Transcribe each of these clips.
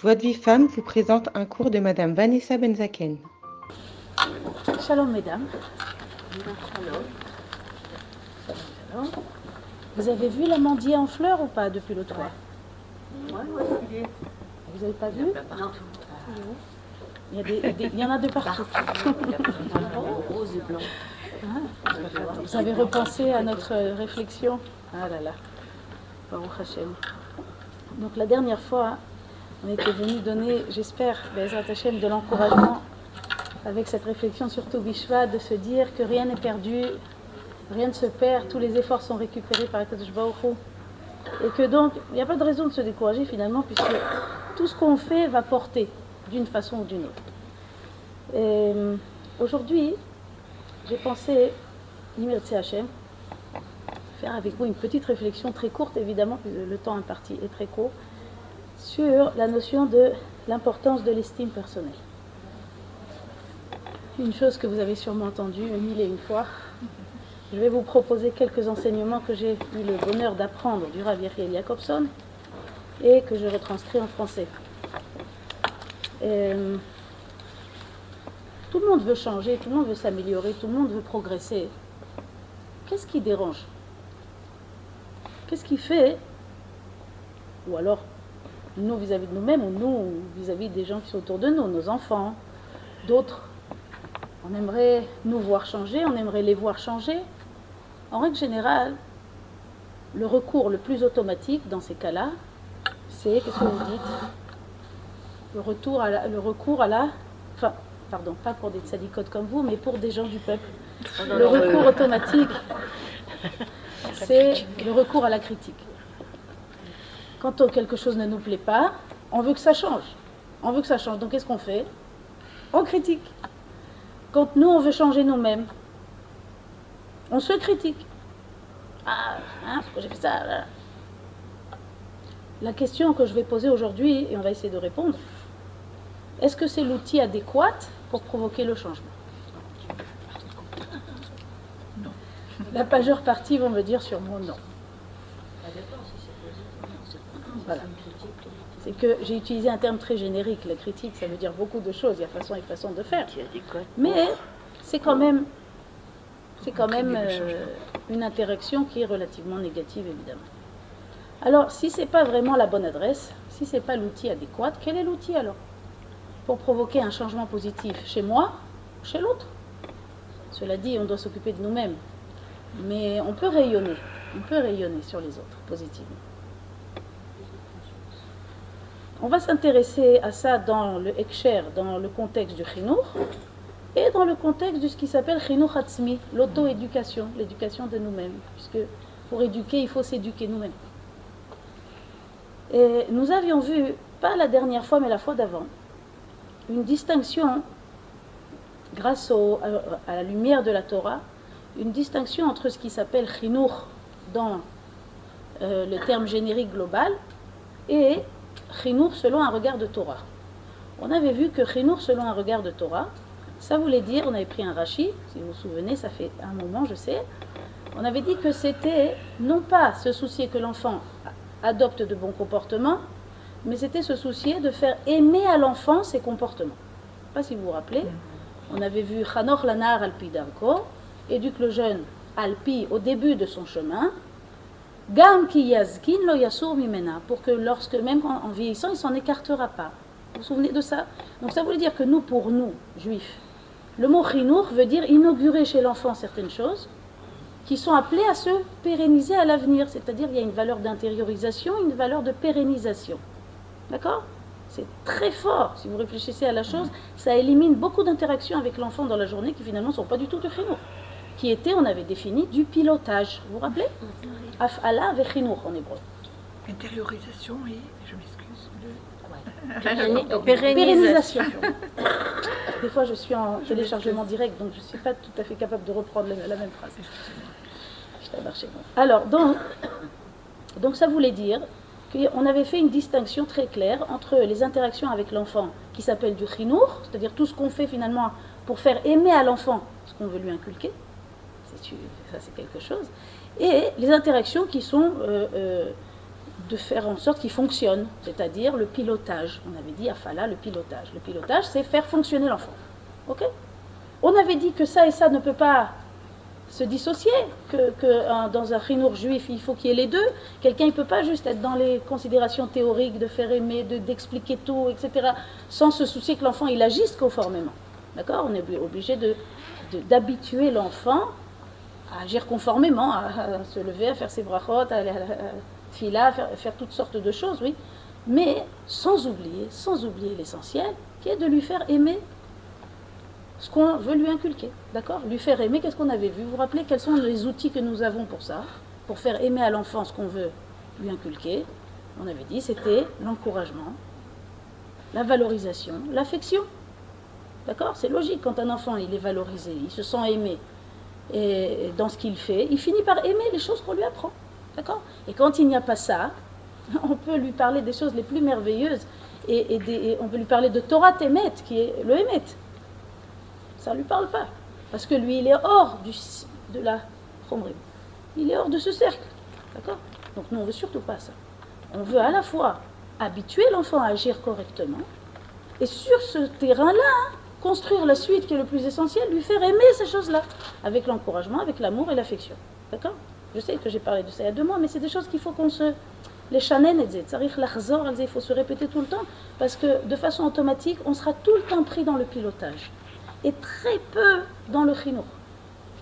Joie de vie femme vous présente un cours de Madame Vanessa Benzaken. Shalom mesdames. Vous avez vu l'amandier en fleurs ou pas depuis l'autre fois Vous n'avez pas vu? il y, a des, des- il y en a de partout. Rose et blanc. Ah, Vous avez repensé à notre réflexion? Ah là là. Baruch Hashem. Donc la dernière fois, on était venu donner, j'espère, Bezrat Hashem, de l'encouragement avec cette réflexion sur Bishva, de se dire que rien n'est perdu, rien ne se perd, tous les efforts sont récupérés par Akadosh Baruch. Et que donc, il n'y a pas de raison de se décourager finalement, puisque tout ce qu'on fait va porter d'une façon ou d'une autre. Euh, Aujourd'hui, j'ai pensé, Yimirtse Hachem, faire avec vous une petite réflexion très courte, évidemment, puisque le temps imparti est très court, sur la notion de l'importance de l'estime personnelle. Une chose que vous avez sûrement entendue mille et une fois. Je vais vous proposer quelques enseignements que j'ai eu le bonheur d'apprendre du Rav Yechiel Jacobson et que je retranscris en français. Euh, tout le monde veut changer, tout le monde veut s'améliorer, tout le monde veut progresser. Qu'est-ce qui dérange? Qu'est-ce qui fait? Ou alors, nous vis-à-vis de nous-mêmes, ou nous vis-à-vis des gens qui sont autour de nous, nos enfants, d'autres. On aimerait nous voir changer, on aimerait les voir changer. En règle générale, le recours le plus automatique dans ces cas-là, c'est, qu'est-ce que vous dites? Le, retour à la- le recours à la... Enfin, pardon, pas pour des tzadikotes comme vous, mais pour des gens du peuple. Le recours automatique, c'est le recours à la critique. Quand quelque chose ne nous plaît pas, on veut que ça change. On veut que ça change. Donc qu'est-ce qu'on fait? On critique. Quand nous, on veut changer nous-mêmes, on se critique. Ah, hein, pourquoi j'ai fait ça là? La question que je vais poser aujourd'hui, et on va essayer de répondre, est-ce que c'est l'outil adéquat pour provoquer le changement? La majeure partie vont me dire sur mon non. Voilà. C'est que j'ai utilisé un terme très générique. La critique, ça veut dire beaucoup de choses. Il y a façon et façon de faire. Mais c'est quand même, c'est quand même euh, une interaction qui est relativement négative, évidemment. Alors, si c'est pas vraiment la bonne adresse, si c'est pas l'outil adéquat, quel est l'outil alors? Pour provoquer un changement positif chez moi, ou chez l'autre? Cela dit, on doit s'occuper de nous-mêmes, mais on peut rayonner, on peut rayonner sur les autres positivement. On va s'intéresser à ça dans le Ekcher, dans le contexte du Chinour, et dans le contexte de ce qui s'appelle Chinour Hatzmi, l'auto-éducation, l'éducation de nous-mêmes, puisque pour éduquer, il faut s'éduquer nous-mêmes. Et nous avions vu, pas la dernière fois, mais la fois d'avant, une distinction, grâce à la lumière de la Torah, une distinction entre ce qui s'appelle Chinour dans euh, le terme générique global et Chinour selon un regard de Torah. On avait vu que Chinour selon un regard de Torah, ça voulait dire, on avait pris un Rashi, si vous vous souvenez, ça fait un moment, je sais, on avait dit que c'était non pas se soucier que l'enfant adopte de bons comportements, mais c'était se soucier de faire aimer à l'enfant ses comportements. Je sais pas si vous vous rappelez, on avait vu Chanor Lanar Alpi Darko, éduque le jeune Alpi au début de son chemin, Gam ki yazkin lo yasur mimena, pour que lorsque, même en, vieillissant, il s'en écartera pas. Vous vous souvenez de ça? Donc ça voulait dire que nous, pour nous, juifs, le mot chinour veut dire inaugurer chez l'enfant certaines choses qui sont appelées à se pérenniser à l'avenir. C'est-à-dire il y a une valeur d'intériorisation, une valeur de pérennisation. D'accord? C'est très fort, si vous réfléchissez à la chose, ça élimine beaucoup d'interactions avec l'enfant dans la journée qui finalement ne sont pas du tout de chinour. Qui était, on avait défini, du pilotage. Vous vous rappelez? Af'ala vechinour en hébreu. Intériorisation et, je m'excuse, Pérenni- Pérennisation. Des fois, je suis en téléchargement direct, donc je ne suis pas tout à fait capable de reprendre la, la même phrase. Je t'ai marché. Alors, donc, donc, ça voulait dire qu'on avait fait une distinction très claire entre les interactions avec l'enfant qui s'appelle du chinour, c'est-à-dire tout ce qu'on fait finalement pour faire aimer à l'enfant ce qu'on veut lui inculquer, ça c'est quelque chose, et les interactions qui sont euh, euh, de faire en sorte qu'il fonctionne, c'est-à-dire le pilotage. On avait dit Afala, le pilotage. Le pilotage, c'est faire fonctionner l'enfant. Ok? On avait dit que ça et ça ne peut pas se dissocier, que, que dans un rinour juif, il faut qu'il y ait les deux. Quelqu'un ne peut pas juste être dans les considérations théoriques de faire aimer, d'expliquer tout, etc., sans se soucier que l'enfant il agisse conformément. D'accord? On est obligé d'habituer l'enfant à agir conformément, à, se lever, à faire ses brachot, à aller à la fila, faire, faire toutes sortes de choses, oui. Mais sans oublier, sans oublier l'essentiel, qui est de lui faire aimer ce qu'on veut lui inculquer. D'accord? Lui faire aimer, qu'est-ce qu'on avait vu? Vous vous rappelez quels sont les outils que nous avons pour ça? Pour faire aimer à l'enfant ce qu'on veut lui inculquer On avait dit c'était l'encouragement, la valorisation, l'affection. D'accord? C'est logique quand un enfant il est valorisé, il se sent aimé et dans ce qu'il fait, il finit par aimer les choses qu'on lui apprend. D'accord? Et quand il n'y a pas ça, on peut lui parler des choses les plus merveilleuses et, on peut lui parler de Torah Temet, qui est le Emet. Ça ne lui parle pas. Parce que lui, il est hors du, de la Il est hors de ce cercle. D'accord? Donc nous, on ne veut surtout pas ça. On veut à la fois habituer l'enfant à agir correctement et sur ce terrain-là, construire la suite qui est le plus essentiel, lui faire aimer ces choses-là, avec l'encouragement, avec l'amour et l'affection. D'accord? Je sais que j'ai parlé de ça il y a deux mois, mais c'est des choses qu'il faut qu'on se... Les chanen et il faut se répéter tout le temps, parce que de façon automatique, on sera tout le temps pris dans le pilotage, et très peu dans le chinour.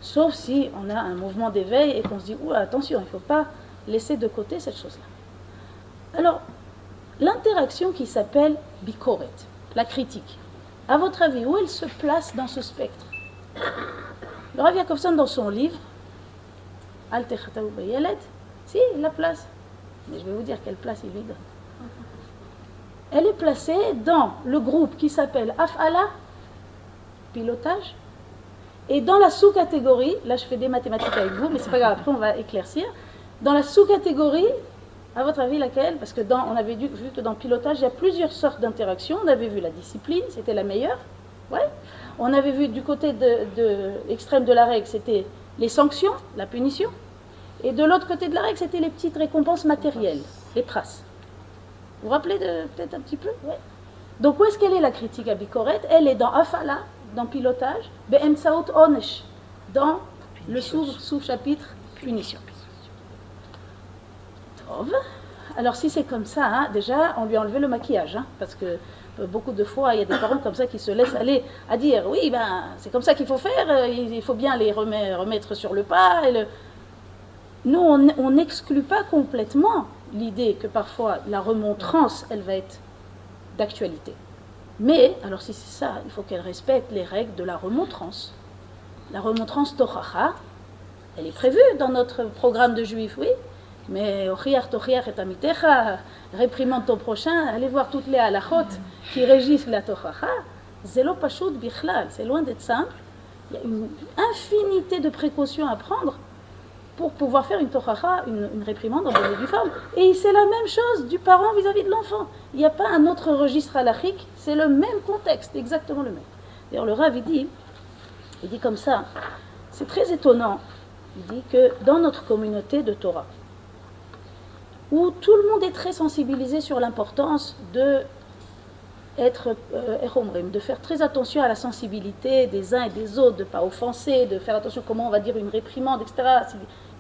Sauf si on a un mouvement d'éveil et qu'on se dit, ouh, attention, il ne faut pas laisser de côté cette chose-là. Alors, l'interaction qui s'appelle bikoret, la critique, à votre avis, où elle se place dans ce spectre? Le Rav Yakovson, dans son livre, Al si, la place. Mais je vais vous dire quelle place il lui donne. Elle est placée dans le groupe qui s'appelle Afala, pilotage, et dans la sous-catégorie, là je fais des mathématiques avec vous, mais c'est pas grave, après on va éclaircir, dans la sous-catégorie à votre avis, laquelle? Parce que dans, on avait vu que dans le pilotage, il y a plusieurs sortes d'interactions. On avait vu la discipline, c'était la meilleure. Ouais. On avait vu du côté de, de extrême de la règle, c'était les sanctions, la punition. Et de l'autre côté de la règle, c'était les petites récompenses matérielles, les traces. Vous vous rappelez peut-être un petit peu? Ouais. Donc où est-ce qu'elle est la critique à Bikoret Elle est dans Afala, dans pilotage, Be'emsaot Onesh, dans le sous-chapitre punition. Alors si c'est comme ça, hein, déjà, on lui a enlevé le maquillage, hein, parce que euh, beaucoup de fois, il y a des parents comme ça qui se laissent aller à dire, oui, ben, c'est comme ça qu'il faut faire, euh, il faut bien les remettre sur le pas. Nous, on n'exclut pas complètement l'idée que parfois la remontrance, elle va être d'actualité. Mais, alors si c'est ça, il faut qu'elle respecte les règles de la remontrance. La remontrance Tochacha, elle est prévue dans notre programme de juifs, oui, mais réprimande ton prochain, allez voir toutes les halachot qui régissent la tochacha. Zelo pashut bichlal, c'est loin d'être simple. Il y a une infinité de précautions à prendre pour pouvoir faire une tochacha, une, réprimande en bonne et due forme. Et c'est la même chose du parent vis-à-vis de l'enfant. Il n'y a pas un autre registre halachique, c'est le même contexte, exactement le même. D'ailleurs, le Rav, dit, il dit comme ça, c'est très étonnant, il dit que dans notre communauté de Torah, où tout le monde est très sensibilisé sur l'importance de être euh, de faire très attention à la sensibilité des uns et des autres, de ne pas offenser, de faire attention comment on va dire une réprimande, etc.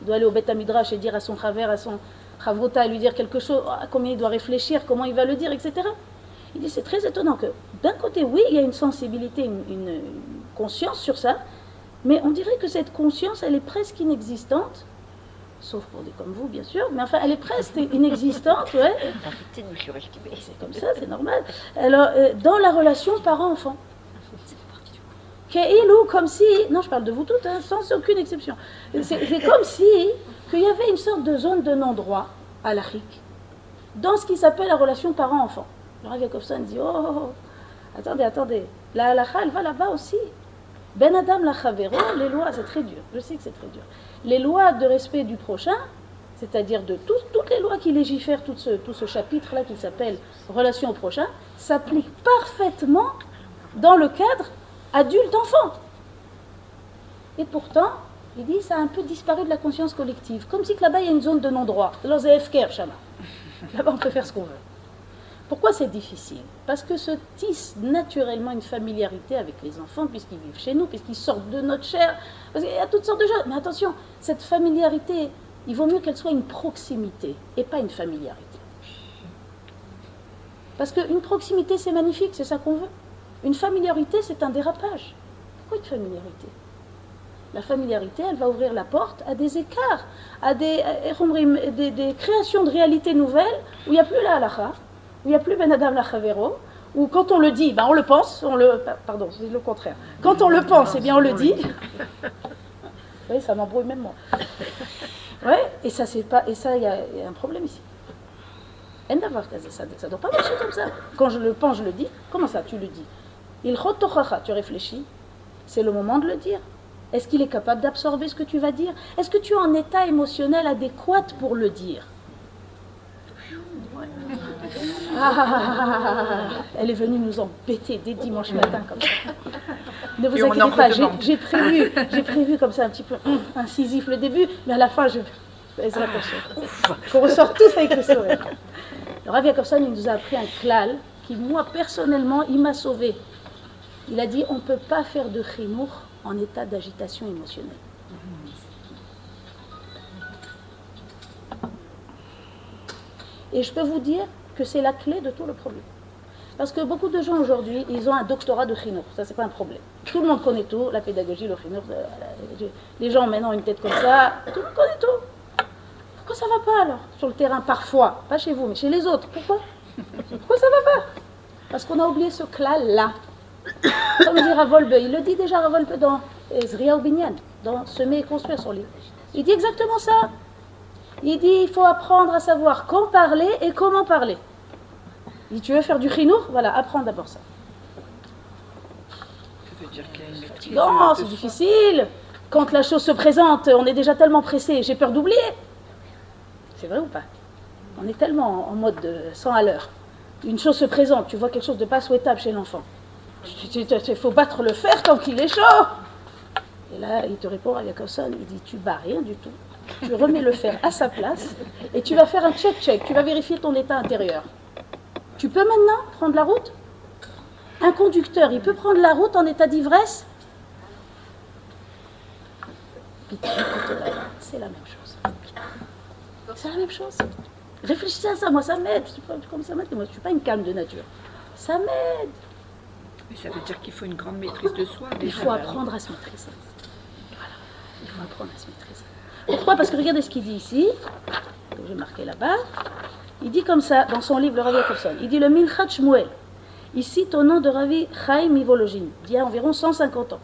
Il doit aller au Beth Midrash et dire à son travers, à son Chavruta, lui dire quelque chose, ah, combien il doit réfléchir, comment il va le dire, etc. Il dit c'est très étonnant que d'un côté, oui, il y a une sensibilité, une conscience sur ça, mais on dirait que cette conscience, elle est presque inexistante sauf pour des comme vous, bien sûr, mais enfin, elle est presque inexistante, ouais. C'est comme ça, c'est normal. Alors, euh, dans la relation parent-enfant. ou comme si, non, je parle de vous toutes, hein, sans aucune exception. C'est comme si qu'il y avait une sorte de zone de non-droit à l'Afrique, dans ce qui s'appelle la relation parent-enfant. Le Rav Yakovson dit, oh, oh, oh, attendez, attendez, la halakha, elle va là-bas aussi. Ben Adam la les lois, c'est très dur, je sais que c'est très dur les lois de respect du prochain, c'est-à-dire de toutes les lois qui légifèrent tout ce, tout ce chapitre-là qui s'appelle Relation au prochain, s'appliquent parfaitement dans le cadre adulte-enfant. Et pourtant, il dit, ça a un peu disparu de la conscience collective, comme si là-bas il y a une zone de non-droit. Là-bas, on peut faire ce qu'on veut. Pourquoi c'est difficile? Parce que se tisse naturellement une familiarité avec les enfants, puisqu'ils vivent chez nous, puisqu'ils sortent de notre chair. Parce qu'il y a toutes sortes de choses. Mais attention, cette familiarité, il vaut mieux qu'elle soit une proximité et pas une familiarité. Parce qu'une proximité, c'est magnifique, c'est ça qu'on veut. Une familiarité, c'est un dérapage. Pourquoi une familiarité? La familiarité, elle va ouvrir la porte à des écarts, à des, euh, des, des créations de réalités nouvelles où il n'y a plus la halakha, où il n'y a plus Ben Adam Lachavero, où quand on le dit, ben on le pense, on le, pardon, c'est le contraire. Quand on le pense, eh bien on le dit. Oui, ça m'embrouille même moi. Ouais, et ça c'est pas, et ça il y, a un problème ici. Ça ne doit pas marcher comme ça. Quand je le pense, je le dis. Comment ça, tu le dis? Il tu réfléchis. C'est le moment de le dire. Est-ce qu'il est capable d'absorber ce que tu vas dire? Est-ce que tu es en état émotionnel adéquat pour le dire? Ah, elle est venue nous embêter dès dimanche matin comme ça. Ne vous inquiétez pas, j'ai prévu, j'ai prévu comme ça un petit peu incisif le début, mais à la fin je qu'on ressort tous avec le sourire. Le Rav il nous a appris un klal qui, moi, personnellement, il m'a sauvé. Il a dit on ne peut pas faire de chinour en état d'agitation émotionnelle. Et je peux vous dire que c'est la clé de tout le problème. Parce que beaucoup de gens aujourd'hui, ils ont un doctorat de chinour. Ça, c'est pas un problème. Tout le monde connaît tout, la pédagogie, le chinour. Euh, les gens maintenant une tête comme ça. Tout le monde connaît tout. Pourquoi ça va pas alors Sur le terrain, parfois? Pas chez vous, mais chez les autres. Pourquoi? Pourquoi ça va pas? Parce qu'on a oublié ce clan-là. Comme dit Ravolbe, il le dit déjà Ravolbe dans Zria Binyan, dans Semer et construire son livre. Il dit exactement ça. Il dit il faut apprendre à savoir quand parler et comment parler. Il dit tu veux faire du chinour Voilà, apprends d'abord ça. Non, c'est difficile. Quand la chose se présente, on est déjà tellement pressé, j'ai peur d'oublier. C'est vrai ou pas? On est tellement en mode 100 à l'heure. Une chose se présente, tu vois quelque chose de pas souhaitable chez l'enfant. Il faut battre le fer tant qu'il est chaud. Et là, il te répond à Yakobson, il dit, tu bats rien du tout tu remets le fer à sa place et tu vas faire un check-check, tu vas vérifier ton état intérieur. Tu peux maintenant prendre la route? Un conducteur, il peut prendre la route en état d'ivresse? C'est la même chose. C'est la même chose. Réfléchissez à ça, moi ça m'aide. Comme ça m'aide, moi je ne suis pas une calme de nature. Ça m'aide. Mais ça veut dire qu'il faut une grande maîtrise de soi. Il faut apprendre à se maîtriser. Voilà. Il faut apprendre à se maîtriser. Pourquoi Parce que regardez ce qu'il dit ici, j'ai marqué là-bas. Il dit comme ça dans son livre Le Ravi Yakovson. Il dit le Milchat Shmuel. Il cite au nom de Ravi Chaim Ivologin, d'il y a environ 150 ans.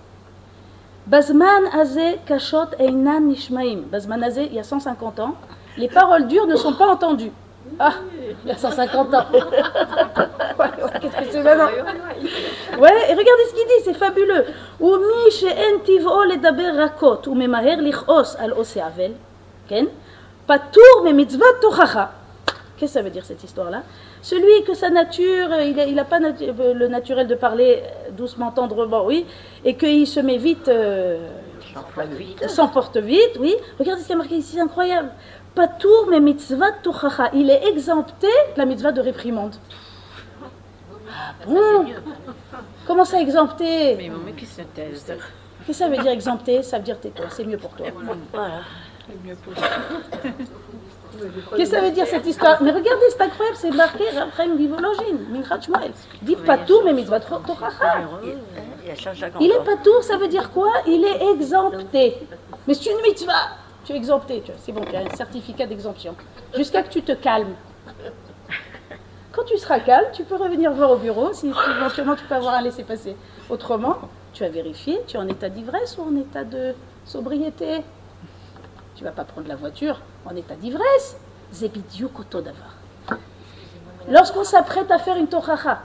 Bazman Azé Kashot Einan Nishmaim. Bazman Azé, il y a 150 ans, les paroles dures ne sont pas entendues. Ah, il a 150 ans. Qu'est-ce que c'est maintenant Ouais, et regardez ce qu'il dit, c'est fabuleux. Rakot, ou lich'os al ken? Me mitzvah tochacha. Qu'est-ce que ça veut dire cette histoire-là? Celui que sa nature, euh, il n'a pas euh, le naturel de parler euh, doucement, tendrement, oui, et qu'il se met vite. Euh, s'emporte vite. oui. Regardez ce qui a marqué ici, c'est incroyable. Patour mais mitzvah tuchacha. Il est exempté de la mitzvah de réprimande. Bon Comment ça exempté Mais qui se Qu'est-ce que ça veut dire exempté? Ça veut dire tais-toi, c'est mieux pour toi. Voilà. Qu'est-ce que ça veut dire cette histoire? Mais regardez, c'est incroyable, c'est marqué Raphaël Vivologine, Minchat Shmuel. Dit patour mais mitzvah tochacha. Il est patour, ça veut dire quoi? Il est exempté. Mais c'est une mitzvah tu es exempté, c'est bon, tu as un certificat d'exemption. Jusqu'à que tu te calmes. Quand tu seras calme, tu peux revenir voir au bureau si éventuellement tu peux avoir un laisser-passer. Autrement, tu as vérifié, tu es en état d'ivresse ou en état de sobriété? Tu vas pas prendre la voiture en état d'ivresse. Lorsqu'on s'apprête à faire une toracha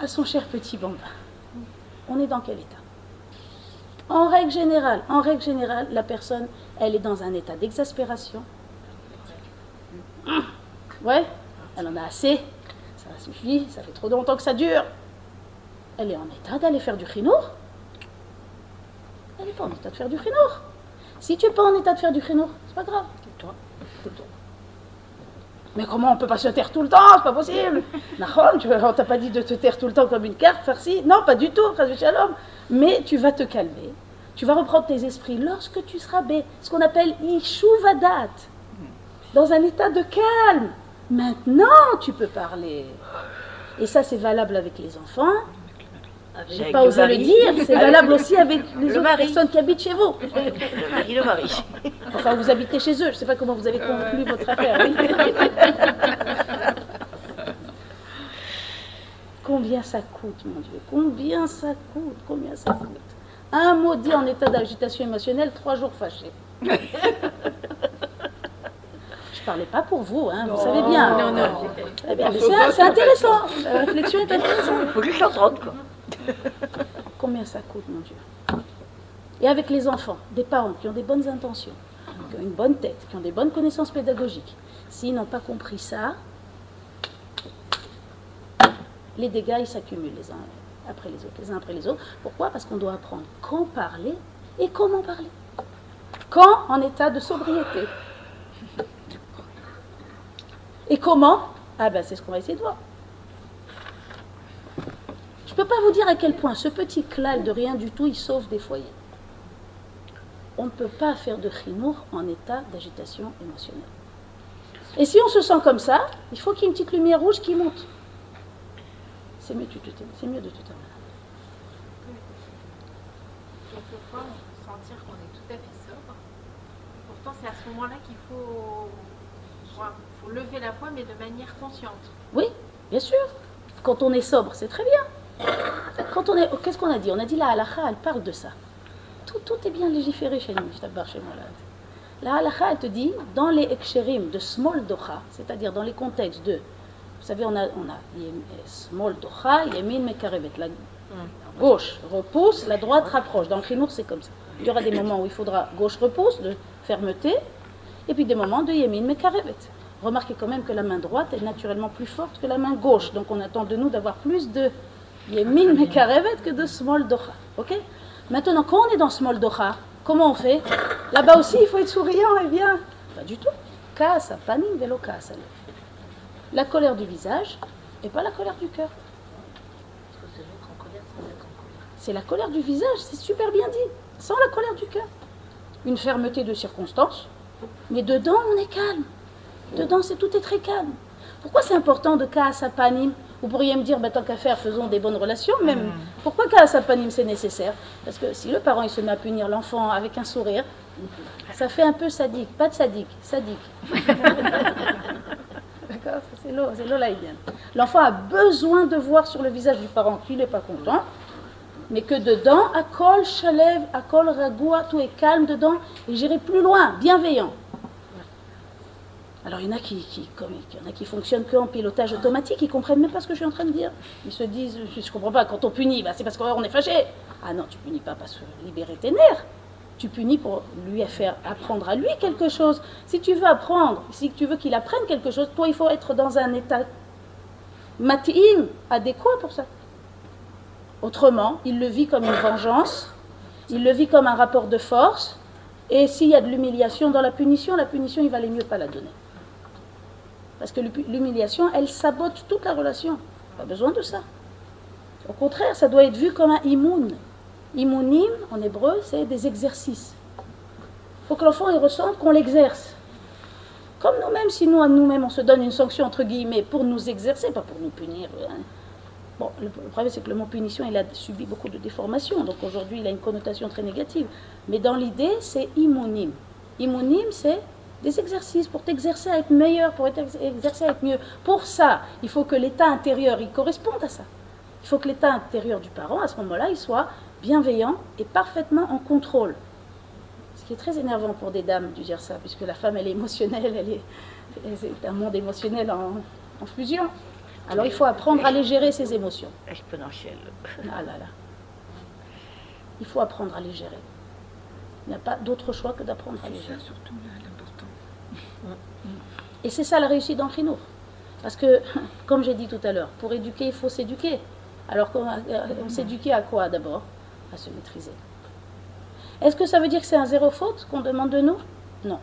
à son cher petit bamba, on est dans quel état? En règle générale, en règle générale, la personne, elle est dans un état d'exaspération. Ouais, elle en a assez, ça suffit, ça fait trop longtemps que ça dure. Elle est en état d'aller faire du chinour. Elle n'est pas en état de faire du chinour. Si tu n'es pas en état de faire du chinour, c'est pas grave. Tais-toi. Mais comment on peut pas se taire tout le temps? C'est pas possible. Nahon, on t'a pas dit de te taire tout le temps comme une carte, farci. Non, pas du tout, Chas Shalom. Mais tu vas te calmer. Tu vas reprendre tes esprits lorsque tu seras bé, ce qu'on appelle Ishuvadat, dans un état de calme. Maintenant, tu peux parler. Et ça, c'est valable avec les enfants. J'ai Avec pas osé le dire. C'est valable aussi avec les Le autres mari. personnes qui habitent chez vous. Le mari, le mari. Enfin, vous habitez chez eux. Je ne sais pas comment vous avez conclu votre affaire. Combien ça coûte, mon Dieu? Combien ça coûte? Combien ça coûte? Un mot dit en état d'agitation émotionnelle, trois jours fâchés. Je parlais pas pour vous, hein, vous savez bien. Non, non. Eh bien, c'est intéressant. La réflexion est intéressante. Faut que je l'entende, quoi. Combien ça coûte, mon Dieu? Et avec les enfants, des parents qui ont des bonnes intentions, qui ont une bonne tête, qui ont des bonnes connaissances pédagogiques, s'ils n'ont pas compris ça, les dégâts, ils s'accumulent les uns après les autres, les uns après les autres. Pourquoi? Parce qu'on doit apprendre quand parler et comment parler. Quand? En état de sobriété. Et comment? Ah ben c'est ce qu'on va essayer de voir. Je ne peux pas vous dire à quel point ce petit clal de rien du tout, il sauve des foyers. On ne peut pas faire de chinour en état d'agitation émotionnelle. Et si on se sent comme ça, il faut qu'il y ait une petite lumière rouge qui monte. C'est mieux, c'est mieux de tout terminer. Quelquefois, on peut sentir qu'on est tout à fait sobre. Pourtant, c'est à ce moment-là qu'il faut, lever la voix, mais de manière consciente. Oui, bien sûr. Quand on est sobre, c'est très bien. Quand on est, qu'est-ce qu'on a dit? On a dit la halakha, elle parle de ça. Tout, tout est bien légiféré chez nous, chez moi là. La halakha, elle te dit, dans les eksherim de small docha, c'est-à-dire dans les contextes de, vous savez, on a, on a yem- small docha, yemin mekarevet, la gauche repousse, la droite rapproche. Dans le chinour, c'est comme ça. Il y aura des moments où il faudra gauche repousse, de fermeté, et puis des moments de yemin mekarevet. Remarquez quand même que la main droite est naturellement plus forte que la main gauche, donc on attend de nous d'avoir plus de yemin mekarevet que de small docha. Ok? Maintenant, quand on est dans small docha, comment on fait? Là-bas aussi, il faut être souriant et bien. Pas du tout. Kasa, panim, velo kasa. La colère du visage et pas la colère du cœur. C'est la colère du visage, c'est super bien dit, sans la colère du cœur. Une fermeté de circonstance, mais dedans on est calme. Dedans c'est tout est très calme. Pourquoi c'est important de Kaasa Panim Vous pourriez me dire, bah, tant qu'à faire, faisons des bonnes relations, même. Pourquoi Kaasa Panim c'est nécessaire? Parce que si le parent il se met à punir l'enfant avec un sourire, ça fait un peu sadique. Pas de sadique, sadique. L'enfant a besoin de voir sur le visage du parent qu'il n'est pas content, mais que dedans, à col chalève, à col ragoua, tout est calme dedans, et j'irai plus loin, bienveillant. Alors il y en a qui, qui, comme, il y en a qui fonctionnent qu'en pilotage automatique, ils comprennent même pas ce que je suis en train de dire. Ils se disent, je, je comprends pas, quand on punit, bah, c'est parce qu'on est fâché. Ah non, tu punis pas parce que libérer tes nerfs. Tu punis pour lui faire apprendre à lui quelque chose. Si tu veux apprendre, si tu veux qu'il apprenne quelque chose, toi il faut être dans un état matim, adéquat pour ça. Autrement, il le vit comme une vengeance, il le vit comme un rapport de force, et s'il y a de l'humiliation dans la punition, la punition, il valait mieux pas la donner. Parce que l'hu- l'humiliation, elle sabote toute la relation. Pas besoin de ça. Au contraire, ça doit être vu comme un imoun. Imounim, en hébreu, c'est des exercices. Il faut que l'enfant il ressente qu'on l'exerce. Comme nous-mêmes, si nous, à nous-mêmes, on se donne une sanction, entre guillemets, pour nous exercer, pas pour nous punir. hein. Bon, le, problème, c'est que le mot punition, il a subi beaucoup de déformations. Donc aujourd'hui, il a une connotation très négative. Mais dans l'idée, c'est immonim. Immonim, c'est des exercices pour t'exercer à être meilleur, pour être ex- exercer à être mieux. Pour ça, il faut que l'état intérieur, il corresponde à ça. Il faut que l'état intérieur du parent, à ce moment-là, il soit bienveillant et parfaitement en contrôle. Ce qui est très énervant pour des dames de dire ça, puisque la femme, elle est émotionnelle, elle est, c'est un monde émotionnel en, en fusion. Alors il faut apprendre à les gérer, ses émotions. Exponentielle. Ah là là. Il faut apprendre à les gérer. Il n'y a pas d'autre choix que d'apprendre à les C'est gérer. ça surtout l'important. Et c'est ça la réussite dans le chinour. Parce que, comme j'ai dit tout à l'heure, pour éduquer, il faut s'éduquer. Alors, qu'on- on s'éduquer à quoi d'abord? À se maîtriser. Est-ce que ça veut dire que c'est un zéro faute qu'on demande de nous? Non.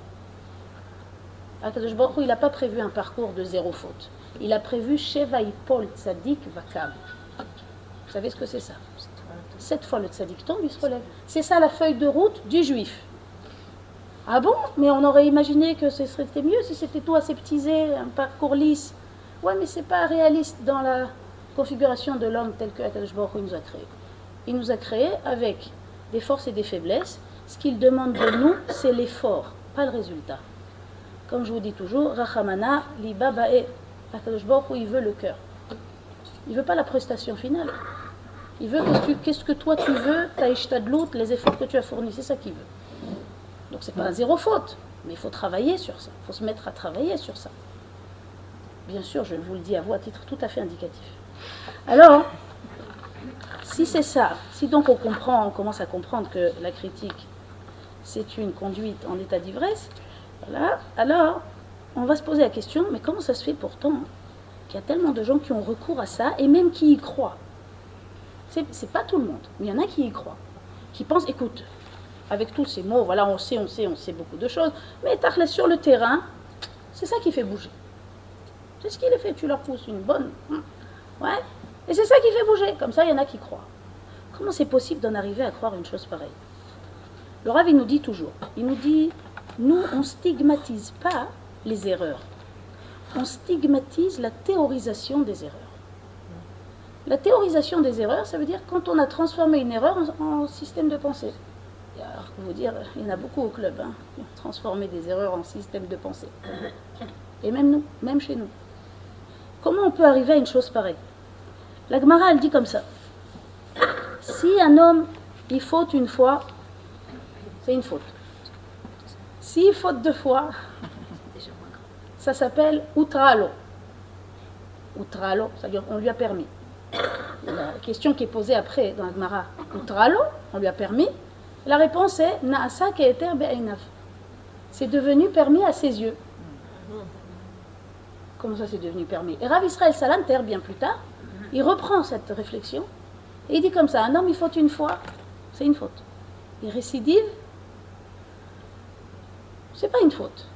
Akadosh Baruch il n'a pas prévu un parcours de zéro faute. Il a prévu Sheva Ipol Tzadik Vakam. Vous savez ce que c'est ça? Sept fois le Tzadik tombe, il se relève. C'est ça la feuille de route du juif. Ah bon? Mais on aurait imaginé que ce serait mieux si c'était tout aseptisé, un parcours lisse. Ouais, mais c'est pas réaliste dans la configuration de l'homme tel que Akadosh Baruch nous a créé. Il nous a créé avec des forces et des faiblesses. Ce qu'il demande de nous, c'est l'effort, pas le résultat. Comme je vous dis toujours, Rachamana, liba ba'e. Akadosh Baruch Hu, il veut le cœur. Il veut pas la prestation finale. Il veut qu'est-ce que, qu'est-ce que toi tu veux, ta ishtadlout, les efforts que tu as fournis, c'est ça qu'il veut. Donc c'est pas un zéro faute, mais il faut travailler sur ça. Il faut se mettre à travailler sur ça. Bien sûr, je vous le dis à vous à titre tout à fait indicatif. Alors, si c'est ça, si donc on comprend, on commence à comprendre que la critique, c'est une conduite en état d'ivresse, alors on va se poser la question, mais comment ça se fait pourtant qu'il y a tellement de gens qui ont recours à ça et même qui y croient? C'est pas tout le monde, mais il y en a qui y croient, qui pensent, écoute, avec tous ces mots, voilà, on sait, on sait, on sait beaucoup de choses, mais Tachles sur le terrain, c'est ça qui fait bouger. C'est ce qui les fait, tu leur pousses une bonne. hum, Ouais, et c'est ça qui fait bouger. Comme ça, il y en a qui croient. Comment c'est possible d'en arriver à croire une chose pareille? Le Rav, il nous dit toujours, il nous dit, nous, on stigmatise pas les erreurs. On stigmatise la théorisation des erreurs. La théorisation des erreurs, ça veut dire quand on a transformé une erreur en, système de pensée. Et alors, vous dire, il y en a beaucoup au club hein, qui ont transformé des erreurs en système de pensée. Et même nous, même chez nous. Comment on peut arriver à une chose pareille? La Gemara, elle dit comme ça. Si un homme, il faute une fois, c'est une faute. S'il faute deux fois, ça s'appelle outralo. Outralo, c'est-à-dire on lui a permis. La question qui est posée après dans la Gemara, outralo, on lui a permis. La réponse est naasa keeter be'einav. C'est devenu permis à ses yeux. Comment ça c'est devenu permis? Et Rav Israël Salanter, bien plus tard, il reprend cette réflexion et il dit comme ça, un homme il faute une fois, c'est une faute. Il récidive, c'est pas une faute.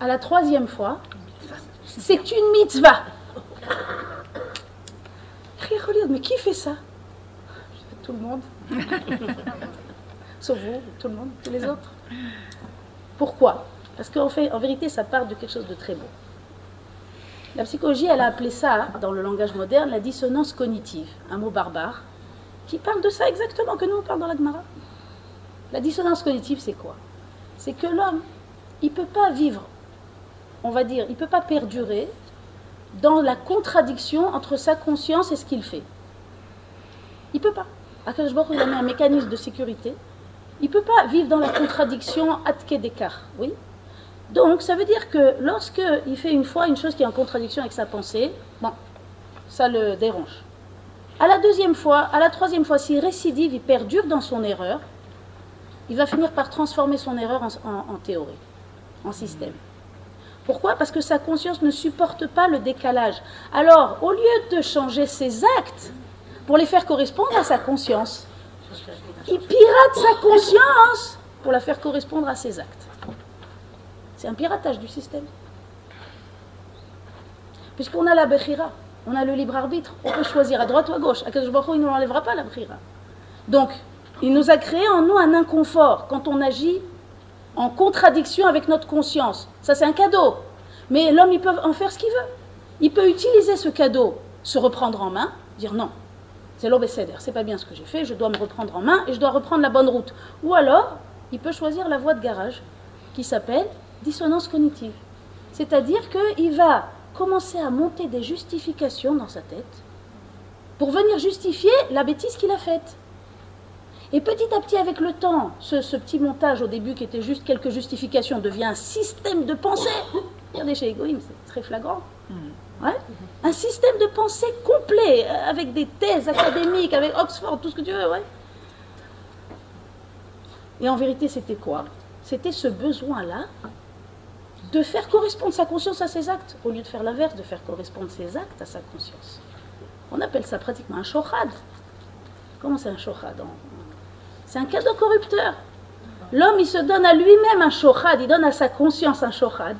À la troisième fois, c'est une mitzvah. Mais qui fait ça? Tout le monde. Sauf vous, tout le monde, tous les autres. Pourquoi? Parce qu'en fait, en vérité, ça part de quelque chose de très beau. La psychologie, elle a appelé ça, dans le langage moderne, la dissonance cognitive, un mot barbare, qui parle de ça exactement que nous on parle dans la Gemara. La dissonance cognitive, c'est quoi? C'est que l'homme, il ne peut pas vivre, on va dire, il ne peut pas perdurer dans la contradiction entre sa conscience et ce qu'il fait. Il ne peut pas. Hu, il a mis un mécanisme de sécurité. Il ne peut pas vivre dans la contradiction atke d'écart. Oui? Donc, ça veut dire que lorsque il fait une fois une chose qui est en contradiction avec sa pensée, bon, ça le dérange. À la deuxième fois, à la troisième fois, s'il récidive, il perdure dans son erreur, il va finir par transformer son erreur en- en théorie, en système. Pourquoi? Parce que sa conscience ne supporte pas le décalage. Alors, au lieu de changer ses actes pour les faire correspondre à sa conscience, il pirate sa conscience pour la faire correspondre à ses actes. C'est un piratage du système. Puisqu'on a la Bechira, on a le libre arbitre, on peut choisir à droite ou à gauche. Akadosh Baruch il ne nous enlèvera pas la Bechira. Donc, il nous a créé en nous un inconfort quand on agit en contradiction avec notre conscience. Ça, c'est un cadeau. Mais l'homme, il peut en faire ce qu'il veut. Il peut utiliser ce cadeau, se reprendre en main, dire non, c'est l'obécéder, c'est pas bien ce que j'ai fait, je dois me reprendre en main et je dois reprendre la bonne route. Ou alors, il peut choisir la voie de garage qui s'appelle dissonance cognitive. C'est-à-dire qu'il va commencer à monter des justifications dans sa tête pour venir justifier la bêtise qu'il a faite. Et petit à petit, avec le temps, ce, ce petit montage au début qui était juste quelques justifications devient un système de pensée. Regardez chez Egoïm, c'est très flagrant. Ouais. Un système de pensée complet, euh, avec des thèses académiques, avec Oxford, tout ce que tu veux, ouais. Et en vérité, c'était quoi? C'était ce besoin-là de faire correspondre sa conscience à ses actes, au lieu de faire l'inverse, de faire correspondre ses actes à sa conscience. On appelle ça pratiquement un shochad. Comment c'est un shochad en- C'est un cadeau corrupteur. L'homme, il se donne à lui-même un shochad, il donne à sa conscience un shochad.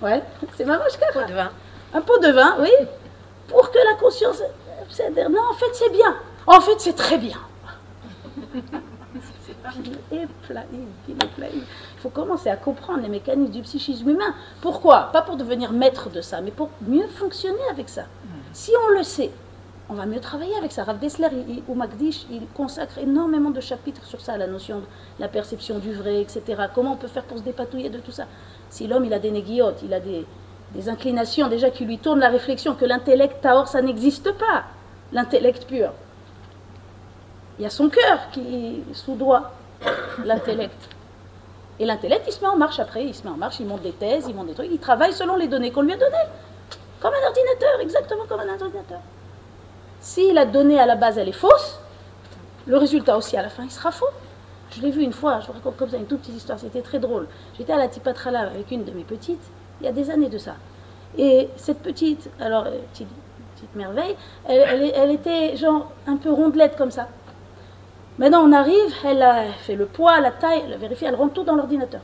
Ouais, c'est ma Pot de vin. Un pot de vin, oui, pour que la conscience. Non, en fait, c'est bien. En fait, c'est très bien. Et faut commencer à comprendre les mécanismes du psychisme humain. Pourquoi? Pas pour devenir maître de ça, mais pour mieux fonctionner avec ça. Si on le sait, on va mieux travailler avec ça. Rav Dessler il- il- ou Magdish, il consacre énormément de chapitres sur ça, la notion de la perception du vrai, etc. Comment on peut faire pour se dépatouiller de tout ça? Si l'homme, il a des néguiotes, il a des, des inclinations déjà qui lui tournent la réflexion que l'intellect taor, ça n'existe pas. L'intellect pur. Il y a son cœur qui sous-doit l'intellect. Et l'intellect, il se met en marche après, il se met en marche, il monte des thèses, il monte des trucs, il travaille selon les données qu'on lui a données. Comme un ordinateur, exactement comme un ordinateur. Si la donnée à la base, elle est fausse, le résultat aussi à la fin, il sera faux. Je l'ai vu une fois, je vous raconte comme ça une toute petite histoire, c'était très drôle. J'étais à la Tipatrala avec une de mes petites, il y a des années de ça. Et cette petite, alors, euh, petite, merveille, elle- elle était genre un peu rondelette comme ça. Maintenant, on arrive, elle fait le poids, la taille, elle a vérifié, elle rentre tout dans l'ordinateur.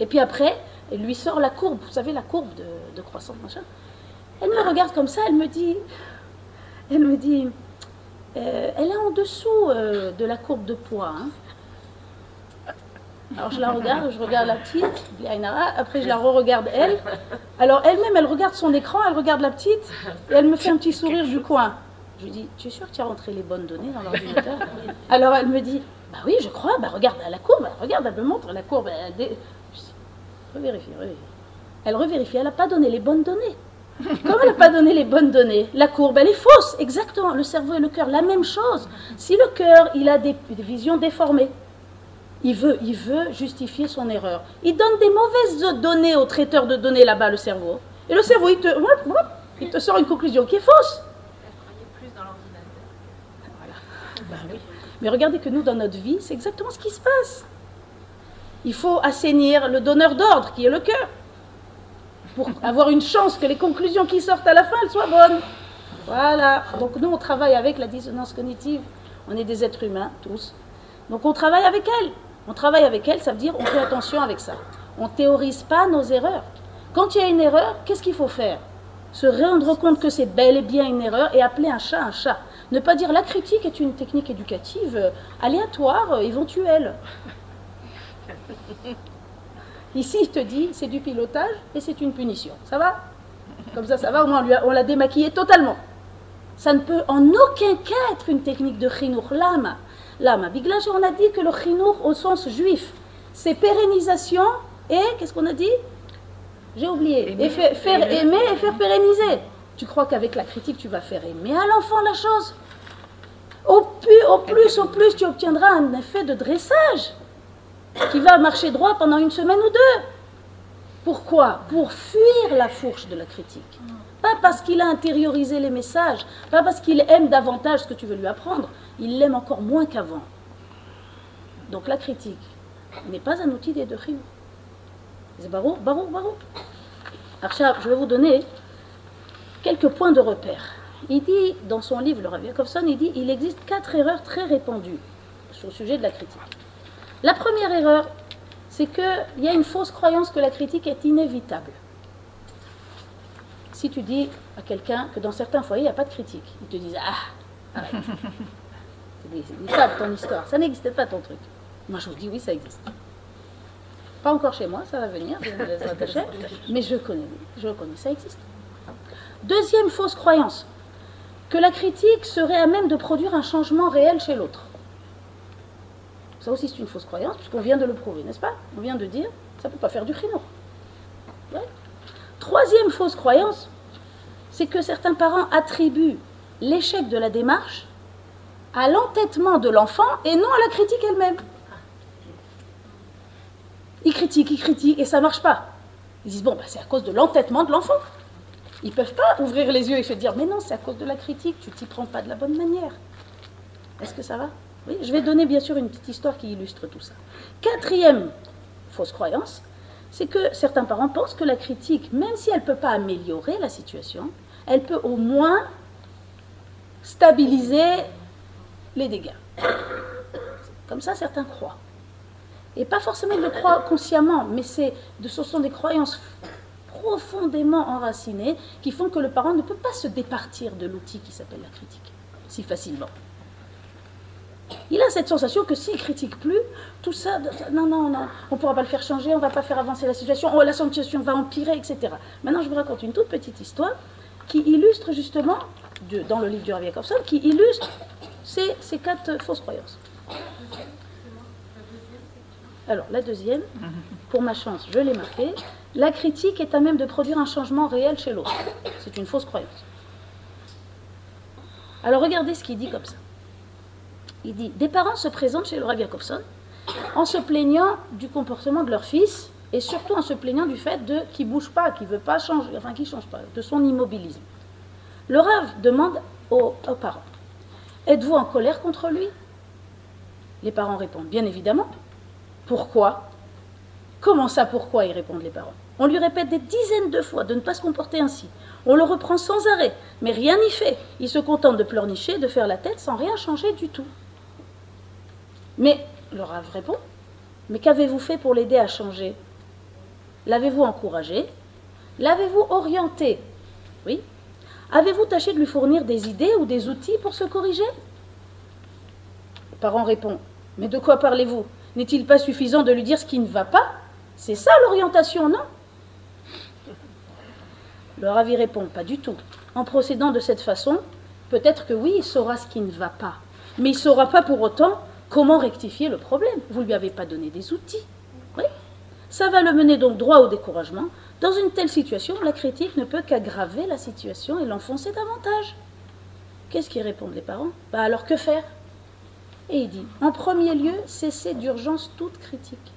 Et puis après, elle lui sort la courbe, vous savez, la courbe de, croissance, machin. Elle me regarde comme ça, elle me dit, elle me dit, euh, elle est en dessous euh, de la courbe de poids. hein. Alors je la regarde, je regarde la petite, après je la re-regarde elle. Alors elle-même, elle regarde son écran, elle regarde la petite, et elle me fait un petit sourire du coin. Je lui dis, tu es sûr que tu as rentré les bonnes données dans l'ordinateur? Alors elle me dit, bah oui, je crois, bah regarde la courbe, regarde, elle me montre la courbe. Elle dé- Je dis, revérifie, revérifie. Elle revérifie, elle n'a pas donné les bonnes données. Comme elle n'a pas donné les bonnes données, la courbe, elle est fausse, exactement. Le cerveau et le cœur, la même chose. Si le cœur, il a des, des visions déformées, il veut, il veut justifier son erreur. Il donne des mauvaises données au traiteur de données là-bas, le cerveau. Et le cerveau, te, il te sort une conclusion qui est fausse. Elle croyait plus dans Bah oui. Mais regardez que nous, dans notre vie, c'est exactement ce qui se passe. Il faut assainir le donneur d'ordre, qui est le cœur, pour avoir une chance que les conclusions qui sortent à la fin, elles soient bonnes. Voilà. Donc nous, on travaille avec la dissonance cognitive. On est des êtres humains, tous. Donc on travaille avec elle. On travaille avec elle, ça veut dire on fait attention avec ça. On ne théorise pas nos erreurs. Quand il y a une erreur, qu'est-ce qu'il faut faire? Se rendre compte que c'est bel et bien une erreur et appeler un chat un chat. Ne pas dire la critique est une technique éducative euh, aléatoire, euh, éventuelle. Ici, il te dit c'est du pilotage et c'est une punition. Ça va? Comme ça, ça va, au moins on l'a démaquillé totalement. Ça ne peut en aucun cas être une technique de chinour. Lama. Lama. Biglash, on a dit que le chinour au sens juif, c'est pérennisation et, qu'est-ce qu'on a dit? J'ai oublié. Aimer, et fa- faire aimer et faire pérenniser. Tu crois qu'avec la critique, tu vas faire aimer à l'enfant la chose? Au plus, au plus, tu obtiendras un effet de dressage qui va marcher droit pendant une semaine ou deux. Pourquoi? Pour fuir la fourche de la critique. Pas parce qu'il a intériorisé les messages, pas parce qu'il aime davantage ce que tu veux lui apprendre, il l'aime encore moins qu'avant. Donc la critique n'est pas un outil des deux. C'est barou, barou, barou. Arshab, je vais vous donner quelques points de repère. Il dit, dans son livre, le Rav Yakovson, il dit il existe quatre erreurs très répandues sur le sujet de la critique. La première erreur, c'est qu'il y a une fausse croyance que la critique est inévitable. Si tu dis à quelqu'un que dans certains foyers, il n'y a pas de critique, ils te disent Ah, arrête. c'est fables, ton histoire. Ça n'existe pas ton truc. Moi, je vous dis Oui, ça existe. Pas encore chez moi, ça va venir, je me laisse mais je connais, je connais, ça existe. Deuxième fausse croyance, que la critique serait à même de produire un changement réel chez l'autre. Ça aussi, c'est une fausse croyance, puisqu'on vient de le prouver, n'est-ce pas? On vient de dire, ça ne peut pas faire du. Ouais. Troisième fausse croyance, c'est que certains parents attribuent l'échec de la démarche à l'entêtement de l'enfant et non à la critique elle-même. Ils critiquent, ils critiquent, et ça ne marche pas. Ils disent, bon, bah, c'est à cause de l'entêtement de l'enfant. Ils ne peuvent pas ouvrir les yeux et se dire, mais non, c'est à cause de la critique, tu t'y prends pas de la bonne manière. Est-ce que ça va? Oui, je vais donner bien sûr une petite histoire qui illustre tout ça. Quatrième fausse croyance, c'est que certains parents pensent que la critique, même si elle ne peut pas améliorer la situation, elle peut au moins stabiliser les dégâts. Comme ça, certains croient. Et pas forcément il le croit consciemment, mais de- ce sont des croyances profondément enracinées qui font que le parent ne peut pas se départir de l'outil qui s'appelle la critique si facilement. Il a cette sensation que s'il critique plus, tout ça, non, non, non, on ne pourra pas le faire changer, on ne va pas faire avancer la situation, oh, la situation va empirer, etc. Maintenant, je vous raconte une toute petite histoire qui illustre justement, dans le livre du Rav Jacobson, qui illustre ces, ces quatre fausses croyances. Alors, la deuxième, pour ma chance, je l'ai marquée, la critique est à même de produire un changement réel chez l'autre. C'est une fausse croyance. Alors, regardez ce qu'il dit comme ça. Il dit Des parents se présentent chez le Rav Jacobson en se plaignant du comportement de leur fils et surtout en se plaignant du fait de qu'il ne bouge pas, qu'il ne veut pas changer, enfin qu'il ne change pas, de son immobilisme. Le Rav demande aux, aux parents Êtes-vous en colère contre lui? Les parents répondent Bien évidemment. Pourquoi? Comment ça, pourquoi? Ils répondent les parents. On lui répète des dizaines de fois de ne pas se comporter ainsi. On le reprend sans arrêt, mais rien n'y fait. Il se contente de pleurnicher, de faire la tête sans rien changer du tout. Mais le Rav répond Mais qu'avez-vous fait pour l'aider à changer? L'avez-vous encouragé? L'avez-vous orienté? Oui. Avez-vous tâché de lui fournir des idées ou des outils pour se corriger? Le parent répond Mais de quoi parlez-vous? N'est-il pas suffisant de lui dire ce qui ne va pas? C'est ça l'orientation, non? Le Ravi répond Pas du tout. En procédant de cette façon, peut-être que oui, il saura ce qui ne va pas. Mais il ne saura pas pour autant comment rectifier le problème. Vous ne lui avez pas donné des outils. Oui. Ça va le mener donc droit au découragement. Dans une telle situation, la critique ne peut qu'aggraver la situation et l'enfoncer davantage. Qu'est-ce qu'ils répondent les parents? Bah alors que faire? Et il dit, en premier lieu, cessez d'urgence toute critique.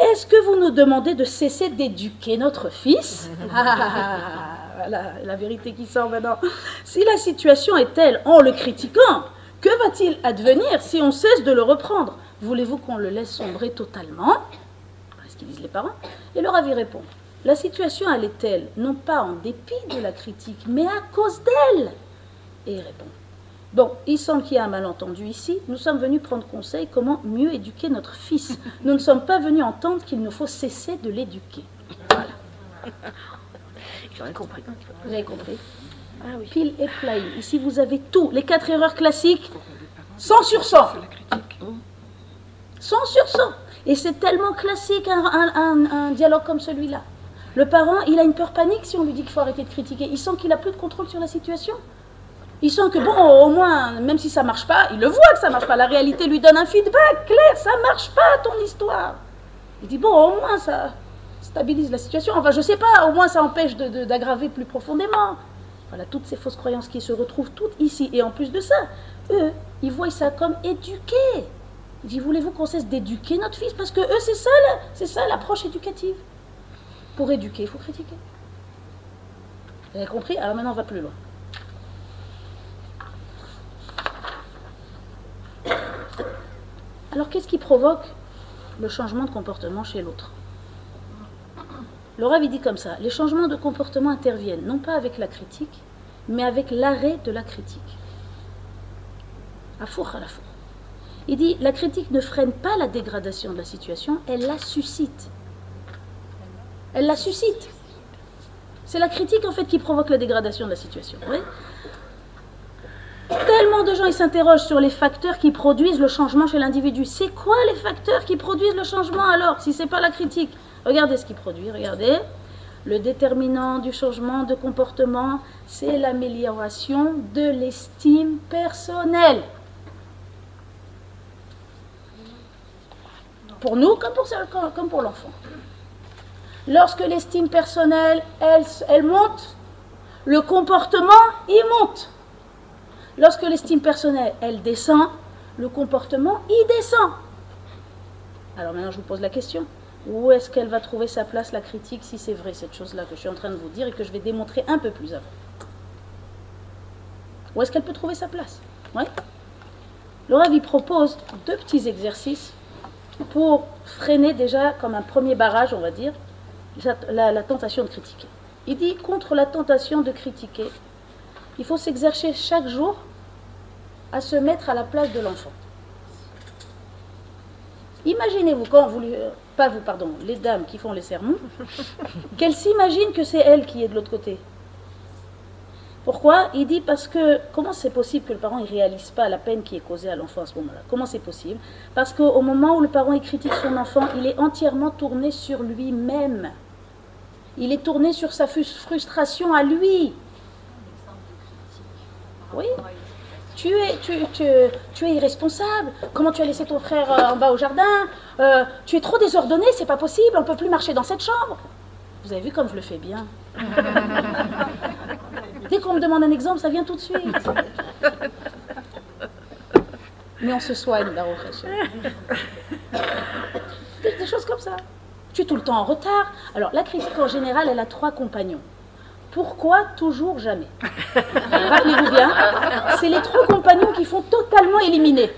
Est-ce que vous nous demandez de cesser d'éduquer notre fils Ah, Voilà la vérité qui sort maintenant. Si la situation est telle en le critiquant, que va-t-il advenir si on cesse de le reprendre? Voulez-vous qu'on le laisse sombrer totalement? Voilà ce qu'ils disent les parents. Et le ravi répond La situation, elle est telle, non pas en dépit de la critique, mais à cause d'elle. Et il répond Bon, il semble qu'il y a un malentendu ici. Nous sommes venus prendre conseil comment mieux éduquer notre fils. Nous ne sommes pas venus entendre qu'il nous faut cesser de l'éduquer. J'aurais compris. Vous avez compris Ah oui. Pile et plaï. Ici, vous avez tout. Les quatre erreurs classiques, 100 sur 100. C'est la critique. 100 sur 100. Et c'est tellement classique un, un- un- un dialogue comme celui-là. Le parent, il a une peur panique si on lui dit qu'il faut arrêter de critiquer. Il sent qu'il a plus de contrôle sur la situation. Il sent que, bon, au moins, même si ça marche pas, il le voit que ça marche pas. La réalité lui donne un feedback clair, ça marche pas ton histoire. Il dit, bon, au moins, ça stabilise la situation. Enfin, je sais pas, au moins, ça empêche d'aggraver plus profondément. Voilà, toutes ces fausses croyances qui se retrouvent toutes ici. Et en plus de ça, eux, ils voient ça comme éduquer. Il dit, voulez-vous qu'on cesse d'éduquer notre fils? Parce que eux, c'est ça, c'est ça l'approche éducative. Pour éduquer, il faut critiquer. Vous avez compris? Alors maintenant, on va plus loin. Alors, qu'est-ce qui provoque le changement de comportement chez l'autre? Le Rav, dit comme ça, les changements de comportement interviennent non pas avec la critique, mais avec l'arrêt de la critique. À à la four. Il dit, la critique ne freine pas la dégradation de la situation, elle la suscite. Elle la suscite. C'est la critique en fait qui provoque la dégradation de la situation. Tellement de gens ils s'interrogent sur les facteurs qui produisent le changement chez l'individu. C'est quoi les facteurs qui produisent le changement alors si c'est pas la critique? Regardez ce qui produit, regardez. Le déterminant du changement de comportement, c'est l'amélioration de l'estime personnelle. Pour nous comme pour, l'enfant. Lorsque l'estime personnelle, elle, elle monte, le comportement, il monte. Lorsque l'estime personnelle, elle descend, le comportement, il descend. Alors maintenant, je vous pose la question. Où est-ce qu'elle va trouver sa place, la critique, si c'est vrai cette chose-là que je suis en train de vous dire et que je vais démontrer un peu plus avant? Où est-ce qu'elle peut trouver sa place? Ouais Le il propose deux petits exercices pour freiner déjà, comme un premier barrage, on va dire, la tentation de critiquer. Il dit, contre la tentation de critiquer, il faut s'exercer chaque jour à se mettre à la place de l'enfant. Imaginez-vous quand vous, lui- euh, pas vous, pardon, les dames qui font les sermons, qu'elles s'imaginent que c'est elle qui est de l'autre côté. Pourquoi? Il dit parce que comment c'est possible que le parent ne réalise pas la peine qui est causée à l'enfant à ce moment-là? Comment c'est possible? Parce qu'au moment où le parent il critique son enfant, il est entièrement tourné sur lui-même. Il est tourné sur sa frus- frustration à lui. Oui. Tu es, tu, tu, tu es irresponsable. Comment tu as laissé ton frère euh, en bas au jardin Euh, Tu es trop désordonné, c'est pas possible. On peut plus marcher dans cette chambre. Vous avez vu comme je le fais bien. Dès qu'on me demande un exemple, ça vient tout de suite. Mais on se soigne. Des, des choses comme ça. Tu es tout le temps en retard. Alors, la critique en général, elle a trois compagnons. Pourquoi toujours jamais Rappelez-vous bien, c'est les trois compagnons qui font totalement éliminer.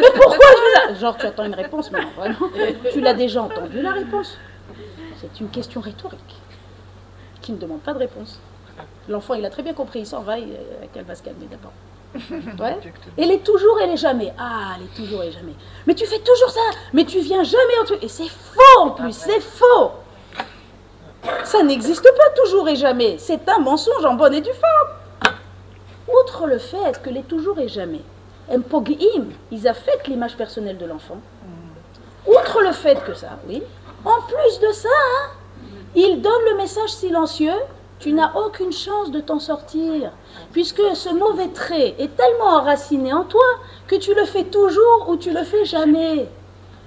Mais pourquoi je Genre, tu attends une réponse, mais non, vraiment. Tu l'as déjà entendu la réponse. C'est une question rhétorique qui ne demande pas de réponse. L'enfant, il a très bien compris, il s'en va, il- euh, qu'elle va se calmer d'abord. Ouais. Elle est toujours, elle est jamais. Ah, elle est toujours, elle est jamais. Mais tu fais toujours ça. Mais tu viens jamais en truc. Et c'est faux en plus, c'est faux. Ça n'existe pas toujours et jamais. C'est un mensonge en bonne et due forme. Outre le fait que les toujours et jamais, Mpogim, ils affectent l'image personnelle de l'enfant. Outre le fait que ça, oui. En plus de ça, ils donnent le message silencieux tu n'as aucune chance de t'en sortir, puisque ce mauvais trait est tellement enraciné en toi que tu le fais toujours ou tu le fais jamais.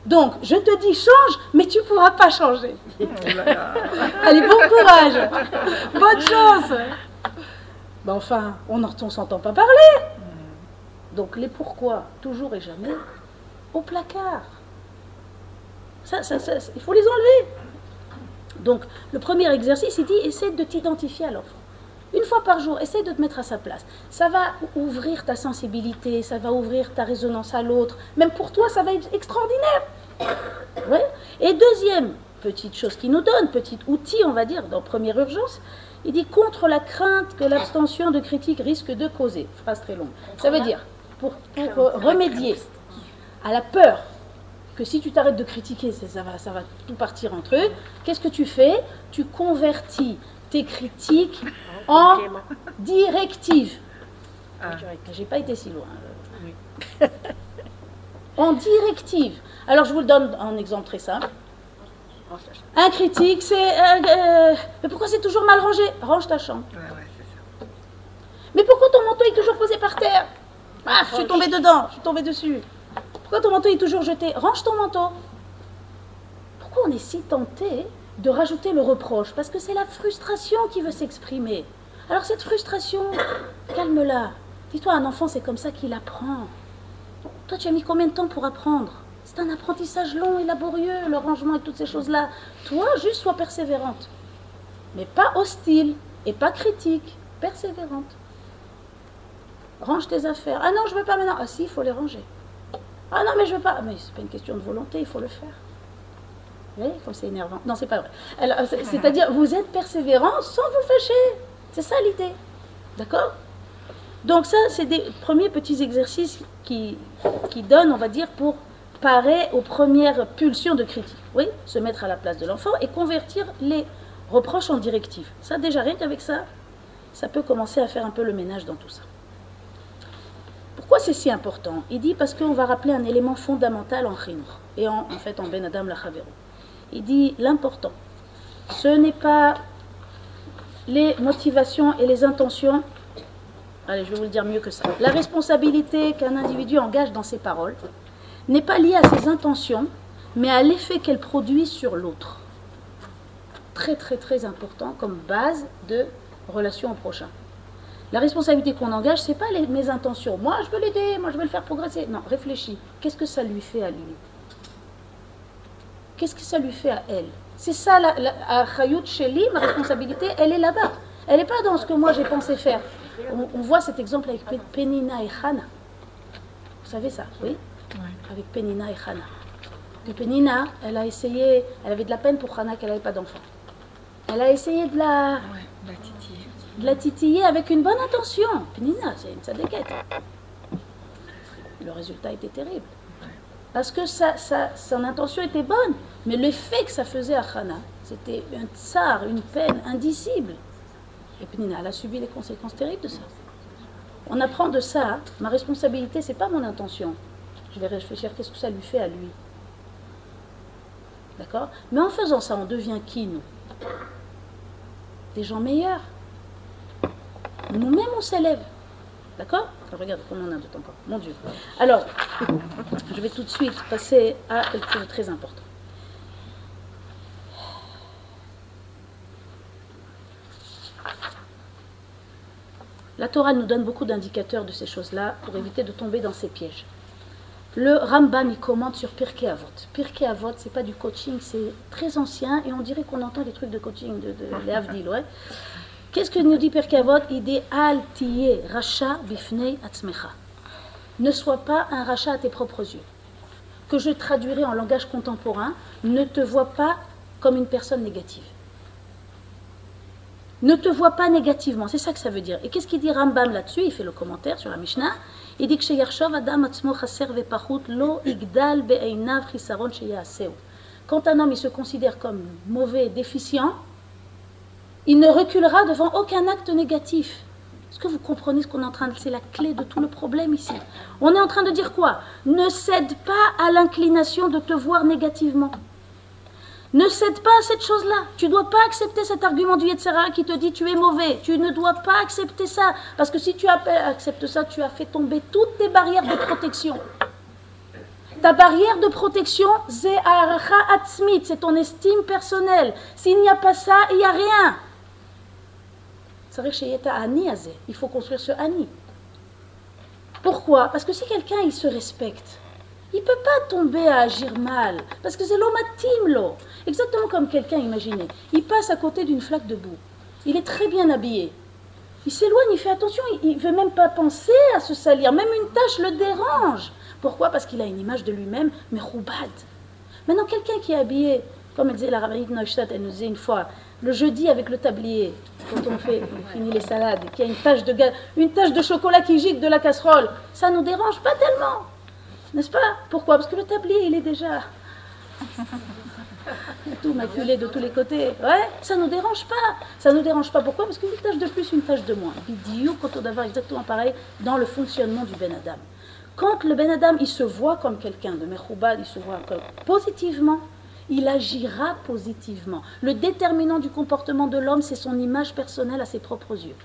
Donc, je te dis change, mais tu ne pourras pas changer. Allez, bon courage. Bonne chance. Ben enfin, on ne s'entend pas parler. Donc, les pourquoi, toujours et jamais, au placard. Ça, ça, ça, il faut les enlever. Donc, le premier exercice, il dit essaie de t'identifier à l'enfant. Une fois par jour, essaie de te mettre à sa place. Ça va ouvrir ta sensibilité, ça va ouvrir ta résonance à l'autre. Même pour toi, ça va être extraordinaire. Ouais. Et deuxième petite chose qu'il nous donne, petit outil, on va dire, dans première urgence, il dit contre la crainte que l'abstention de critique risque de causer. Phrase très longue. Ça veut dire, pour, pour remédier à la peur que si tu t'arrêtes de critiquer, ça, ça va, ça va tout partir entre eux, qu'est-ce que tu fais? Tu convertis tes critiques en directives. J'ai pas été si loin. en directive. Alors je vous le donne en exemple très simple. Un critique, c'est euh, euh, mais pourquoi c'est toujours mal rangé? Range ta chambre. Mais pourquoi ton manteau est toujours posé par terre? Ah, je suis tombée dedans, je suis tombée dessus. Pourquoi ton manteau est toujours jeté? Range ton manteau. Pourquoi on est si tenté de rajouter le reproche Parce que c'est la frustration qui veut s'exprimer. Alors cette frustration, calme-la. Dis-toi, un enfant, c'est comme ça qu'il apprend. Toi, tu as mis combien de temps pour apprendre? C'est un apprentissage long et laborieux, le rangement et toutes ces choses-là. Toi, juste sois persévérante. Mais pas hostile et pas critique, persévérante. Range tes affaires. Ah non, je veux pas maintenant. Ah si, il faut les ranger. Ah non, mais je veux pas. Mais c'est pas une question de volonté, il faut le faire. Voyez, comme c'est énervant. Non, c'est pas vrai. C'est-à-dire, vous êtes persévérant sans vous fâcher. C'est ça l'idée. D'accord? Donc ça, c'est des premiers petits exercices qui, qui donnent, on va dire, pour parer aux premières pulsions de critique. Oui, se mettre à la place de l'enfant et convertir les reproches en directives. Ça, déjà, rien qu'avec ça, ça peut commencer à faire un peu le ménage dans tout ça. Pourquoi c'est si important? Il dit parce qu'on va rappeler un élément fondamental en Khinour et en, fait en Ben Adam la Chavero. Il dit l'important, ce n'est pas les motivations et les intentions. Allez, je vais vous le dire mieux que ça. La responsabilité qu'un individu engage dans ses paroles n'est pas liée à ses intentions, mais à l'effet qu'elle produit sur l'autre. Très très très important comme base de relation au prochain. La responsabilité qu'on engage, c'est pas les- mes intentions. Moi, je veux l'aider, moi, je veux le faire progresser. Non, réfléchis. Qu'est-ce que ça lui fait à lui? Qu'est-ce que ça lui fait à elle? C'est ça, la, la, à Chayout Sheli, ma responsabilité, elle est là-bas. Elle n'est pas dans ce que moi j'ai pensé faire. On, on voit cet exemple avec Pe- Penina et Hana. Vous savez ça, oui? Avec Penina et Hana. Que Penina, elle a essayé, elle avait de la peine pour Hana qu'elle n'avait pas d'enfant. Elle a essayé de la, Ouais, la titille. de la titiller avec une bonne intention. Penina, c'est une sadéquette. Le résultat était terrible. Parce que ça, ça, son intention était bonne. Mais l'effet que ça faisait à Hana, c'était un tsar, une peine indicible. Et Pnina, elle a subi les conséquences terribles de ça. On apprend de ça, ma responsabilité, c'est pas mon intention. Je vais réfléchir, qu'est-ce que ça lui fait à lui D'accord? Mais en faisant ça, on devient qui, nous? Des gens meilleurs. Nous-mêmes, on s'élève. D'accord? Regarde comment on a de temps encore. Mon Dieu. Alors, je vais tout de suite passer à quelque chose de très important. La Torah nous donne beaucoup d'indicateurs de ces choses-là pour éviter de tomber dans ces pièges. Le Rambam, il commente sur Pirkei Avot. Pirkei Avot, c'est pas du coaching, c'est très ancien et on dirait qu'on entend des trucs de coaching de, de, de ouais. Qu'est-ce que nous dit tiye racha bifnei atzmecha. Ne sois pas un rachat à tes propres yeux. Que je traduirai en langage contemporain, ne te vois pas comme une personne négative. Ne te vois pas négativement, c'est ça que ça veut dire. Et qu'est-ce qu'il dit Rambam là-dessus? Il fait le commentaire sur la Mishnah. Il dit que adam lo igdal Quand un homme il se considère comme mauvais, déficient, il ne reculera devant aucun acte négatif. Est-ce que vous comprenez ce qu'on est en train de... C'est la clé de tout le problème ici. On est en train de dire quoi? Ne cède pas à l'inclination de te voir négativement. Ne cède pas à cette chose-là. Tu ne dois pas accepter cet argument du Yetzera qui te dit tu es mauvais. Tu ne dois pas accepter ça. Parce que si tu acceptes ça, tu as fait tomber toutes tes barrières de protection. Ta barrière de protection, c'est ton estime personnelle. S'il n'y a pas ça, il n'y a rien. Il faut construire ce ani. Pourquoi? Parce que si quelqu'un il se respecte, il peut pas tomber à agir mal, parce que c'est l'homatim, l'eau. Exactement comme quelqu'un, imaginez, il passe à côté d'une flaque de boue. Il est très bien habillé. Il s'éloigne, il fait attention, il ne veut même pas penser à se salir. Même une tâche le dérange. Pourquoi? Parce qu'il a une image de lui-même, mais roubad. Maintenant, quelqu'un qui est habillé, comme elle disait la rabbinite Neustadt, elle nous disait une fois, le jeudi avec le tablier, quand on fait, on finit les salades, qu'il y a une tache, de, une tache de chocolat qui gicle de la casserole, ça nous dérange pas tellement. N'est-ce pas? Pourquoi? Parce que le tablier, il est déjà tout maculé de tous les côtés. Ouais, ça nous dérange pas. Ça nous dérange pas. Pourquoi? Parce qu'une tâche de plus, une tâche de moins. Bidiou, quand on doit avoir exactement pareil dans le fonctionnement du Ben Adam. Quand le Ben Adam, il se voit comme quelqu'un de Mechoubad, il se voit comme positivement, il agira positivement. Le déterminant du comportement de l'homme, c'est son image personnelle à ses propres yeux.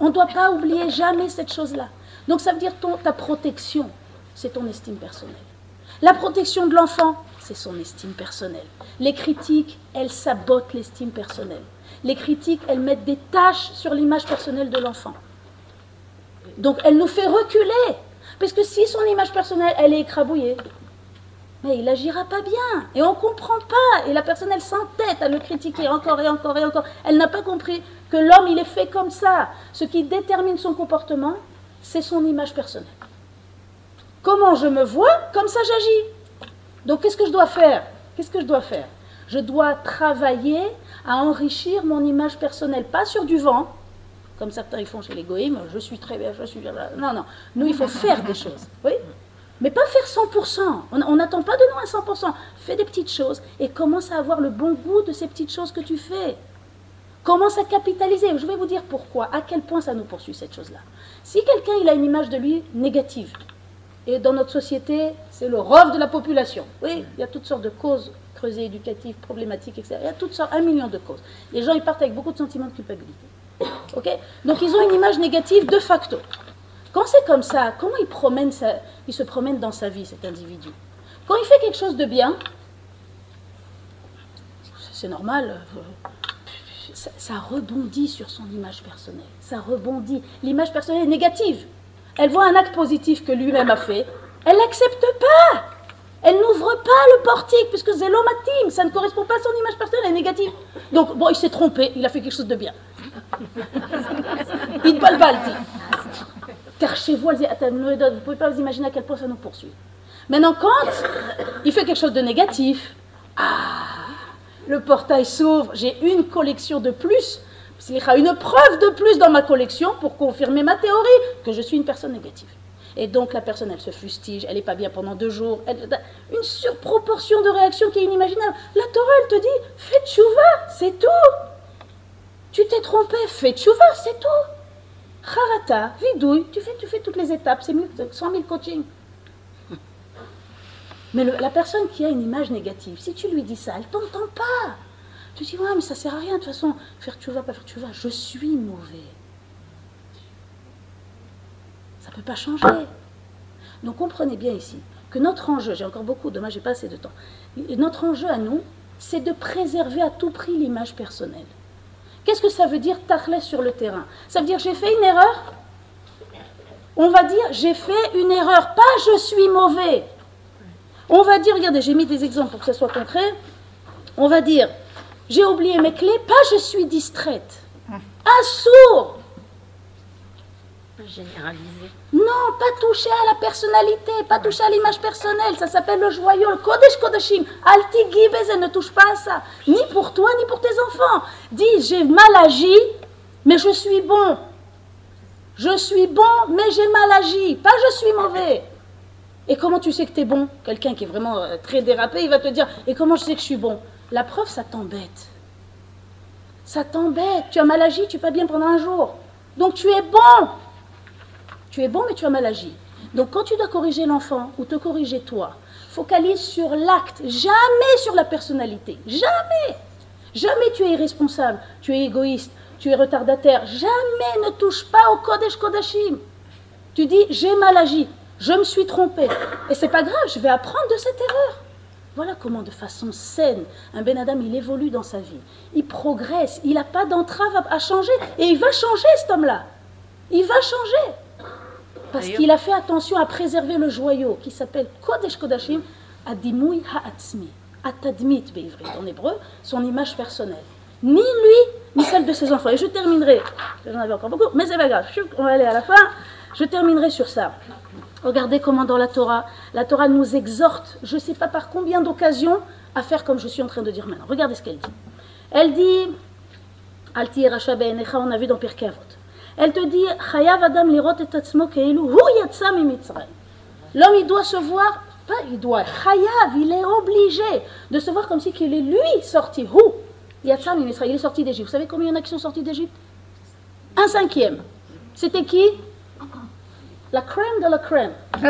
On ne doit pas oublier jamais cette chose-là. Donc ça veut dire ton, ta protection, c'est ton estime personnelle. La protection de l'enfant, c'est son estime personnelle. Les critiques, elles sabotent l'estime personnelle. Les critiques, elles mettent des tâches sur l'image personnelle de l'enfant. Donc elle nous fait reculer. Parce que si son image personnelle, elle est écrabouillée, il n'agira pas bien. Et on comprend pas. Et la personne, elle s'entête à le critiquer encore et encore et encore. Elle n'a pas compris que l'homme, il est fait comme ça. Ce qui détermine son comportement, c'est son image personnelle. Comment je me vois, comme ça j'agis. Donc qu'est-ce que je dois faire? Qu'est-ce que je dois faire? Je dois travailler à enrichir mon image personnelle, pas sur du vent, comme certains ils font chez les je suis très bien, je suis... Non, non, nous il faut faire des choses, oui? Mais pas faire 100%. On n'attend pas de nous à 100%. Fais des petites choses et commence à avoir le bon goût de ces petites choses que tu fais. Commence à capitaliser. Je vais vous dire pourquoi, à quel point ça nous poursuit cette chose-là. Si quelqu'un il a une image de lui négative, et dans notre société, c'est le rove de la population. Oui, il y a toutes sortes de causes creusées, éducatives, problématiques, etc. Il y a toutes sortes, un million de causes. Les gens, ils partent avec beaucoup de sentiments de culpabilité. Ok? Donc, ils ont une image négative de facto. Quand c'est comme ça, comment il, se promène dans sa vie, cet individu? Quand il fait quelque chose de bien, c'est normal, euh, ça, rebondit sur son image personnelle. Ça rebondit. L'image personnelle est négative elle voit un acte positif que lui-même a fait, elle n'accepte pas. Elle n'ouvre pas le portique, puisque zélomatim, ça ne correspond pas à son image personnelle, elle est négative. Donc, bon, il s'est trompé, il a fait quelque chose de bien. Il balbalti. Car chez vous, vous ne pouvez pas vous imaginer à quel point ça nous poursuit. Maintenant, quand il fait quelque chose de négatif, ah, le portail s'ouvre, j'ai une collection de plus une preuve de plus dans ma collection pour confirmer ma théorie que je suis une personne négative. Et donc la personne, elle se fustige, elle n'est pas bien pendant deux jours. Une surproportion de réactions qui est inimaginable. La Torah, elle te dit, fais tchouva, c'est tout. Tu t'es trompé, fais tchouva, c'est tout. Harata, vidouille, tu fais, tu fais toutes les étapes, c'est 100 000 coachings. Mais le- la personne qui a une image négative, si tu lui dis ça, elle t'entend pas. Tu dis, ouais, mais ça sert à rien, de toute façon, faire tchouva, pas faire tchouva, je suis mauvais. Ça ne peut pas changer. Donc comprenez bien ici que notre enjeu, j'ai encore beaucoup, dommage, j'ai pas assez de temps. Notre enjeu à nous, c'est de préserver à tout prix l'image personnelle. Qu'est-ce que ça veut dire tachlès sur le terrain? Ça veut dire j'ai fait une erreur? On va dire j'ai fait une erreur, pas je suis mauvais. On va dire, regardez, j'ai mis des exemples pour que ça soit concret. On va dire j'ai oublié mes clés, pas je suis distraite. Un sourd Généralisé. Non, pas toucher à la personnalité, pas toucher à l'image personnelle. Ça s'appelle le joyau, le Kodesh Kodeshim. Alti ne touche pas à ça. Ni pour toi, ni pour tes enfants. Dis, j'ai mal agi, mais je suis bon. Je suis bon, mais j'ai mal agi. Pas je suis mauvais. Et comment tu sais que tu es bon? Quelqu'un qui est vraiment euh, très dérapé, il va te dire, et comment je sais que je suis bon? La preuve, ça t'embête. Ça t'embête. Tu as mal agi, tu n'es pas bien pendant un jour. Donc tu es bon. Tu es bon, mais tu as mal agi. Donc quand tu dois corriger l'enfant ou te corriger toi, focalise sur l'acte, jamais sur la personnalité. Jamais. Jamais tu es irresponsable, tu es égoïste, tu es retardataire. Jamais ne touche pas au Kodesh Kodashim. Tu dis j'ai mal agi, je me suis trompé. Et c'est pas grave, je vais apprendre de cette erreur. Voilà comment, de façon saine, un Ben Adam, il évolue dans sa vie. Il progresse, il n'a pas d'entrave à, changer. Et il va changer, cet homme-là. Il va changer. Parce qu'il a fait attention à préserver le joyau qui s'appelle Kodesh Kodashim, Adimui Ha'atzmi, Atadmit Beivrit, en hébreu, son image personnelle. Ni lui, ni celle de ses enfants. Et je terminerai, j'en avais encore beaucoup, mais c'est pas grave, on va aller à la fin. Je terminerai sur ça. Regardez comment dans la Torah, la Torah nous exhorte, je ne sais pas par combien d'occasions, à faire comme je suis en train de dire maintenant. Regardez ce qu'elle dit. Elle dit, Al tihye rasha be'enecha, on a vu dans Pirkei Avot. Elle te dit, Chayav Adam lirot et atzmo keilu, hu yatsa mi Mitzrayim. L'homme, il doit se voir, pas il doit, Chayav, il est obligé de se voir comme si qu'il est lui sorti. Hu yatsa mi Mitzrayim, il est sorti d'Égypte. Vous savez combien il y en a qui sont sortis d'Égypte? Un cinquième. C'était qui? La crème de la crème.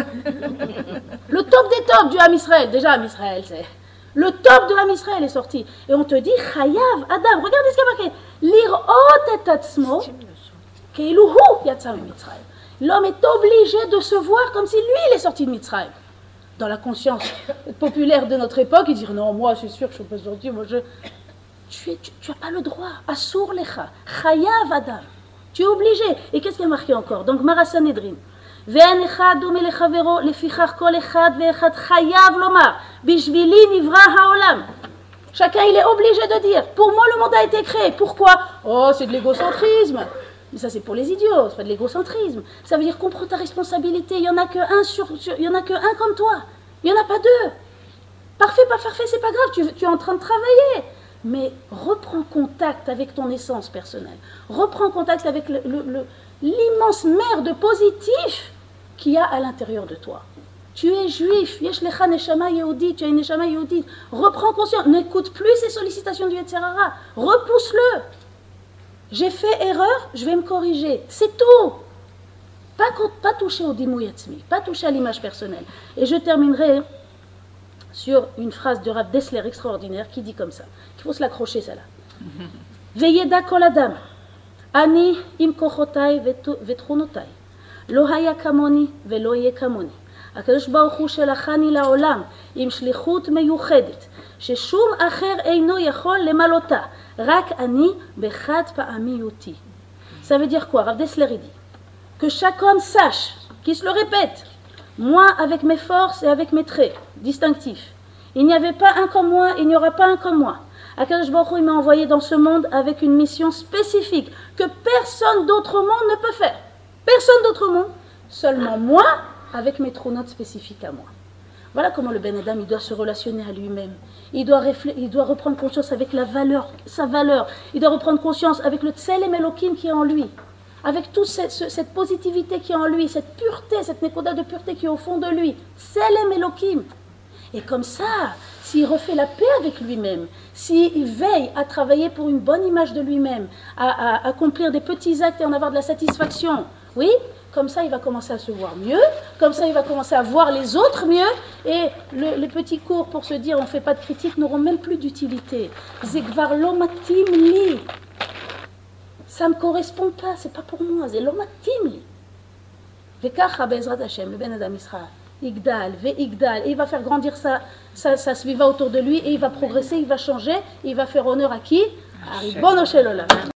Le top des tops du Ham Israël. Déjà, Ham Israël, c'est. Le top de Ham Israël est sorti. Et on te dit, Chayav, Adam, regardez ce qu'il y a marqué. Lirot et כאילו הוא יצא ממצרים. L'homme est obligé de se voir comme si lui, il est sorti de Mitzrayim. Dans la conscience populaire de notre époque, il dit non, moi, c'est sûr que je ne suis pas sorti, moi, je... Tu n'as pas le droit. Assour lecha. Chayav adam. Tu es obligé. Et qu'est-ce qui est marqué encore Donc, Marasanedrin. ואין אחד דומה לחברו, לפיכך כל אחד ואחד חייב לומר, בשבילי נברא העולם. Chacun, il est obligé de dire, pour moi, le monde a été créé. Pourquoi Oh, c'est de l'égocentrisme. Mais ça, c'est pour les idiots, c'est pas de l'égocentrisme. Ça veut dire comprends ta responsabilité. Il y en a que un sur, il y en a comme toi. Il y en a pas deux. Parfait, pas parfait, c'est pas grave. Tu, es en train de travailler. Mais reprends contact avec ton essence personnelle. Reprends contact avec le- le- le- l'immense mer de positif qu'il y a à l'intérieur de toi. Tu es juif, yesh lecha neshama yehudi, tu as une neshama yehudi. Reprends conscience, n'écoute plus ces sollicitations du Yetzirara. Repousse-le. J'ai fait erreur, je vais me corriger. C'est tout. Pas, co- pas toucher au dimou yatzmi, pas toucher à l'image personnelle. Et je terminerai sur une phrase de Rav Dessler extraordinaire qui dit comme ça. Il faut se l'accrocher, celle-là. Veyeda kol adam, ani im kochotai ותכונותיי. לא היה כמוני ולא יהיה כמוני. הקדוש ברוך הוא שלחני לעולם עם שליחות מיוחדת, ששום אחר אינו יכול למלותה, Rak ani bechat pa'amiyuti. Ça veut dire quoi? Rav Dessler que chaque homme sache, qu'il se le répète, moi avec mes forces et avec mes traits distinctifs, il n'y avait pas un comme moi, il n'y aura pas un comme moi. Akadosh Baruch m'a envoyé dans ce monde avec une mission spécifique que personne d'autre monde ne peut faire. Personne d'autre monde, seulement moi avec mes trous notes spécifiques à moi. Voilà comment le Ben Adam il doit se relationner à lui-même. Il doit, il doit reprendre conscience avec la valeur, sa valeur. Il doit reprendre conscience avec le Tselem Elohim qui est en lui. avec toute cette, ce- cette positivité qui est en lui, cette pureté, cette nekoda de pureté qui est au fond de lui. Selem Elohim. Et comme ça, s'il refait la paix avec lui-même, s'il veille à travailler pour une bonne image de lui-même, à accomplir des petits actes et en avoir de la satisfaction, oui, comme ça, il va commencer à se voir mieux. Comme ça, il va commencer à voir les autres mieux. Et les petits cours pour se dire on ne fait pas de critique n'auront même plus d'utilité. Ça ne me correspond pas, c'est pas pour moi. Le Ben Adam Igdal, Igdal, il va faire grandir sa, sa, sa sviva autour de lui, et il va progresser, il va changer, il va faire honneur à qui? À Ribbon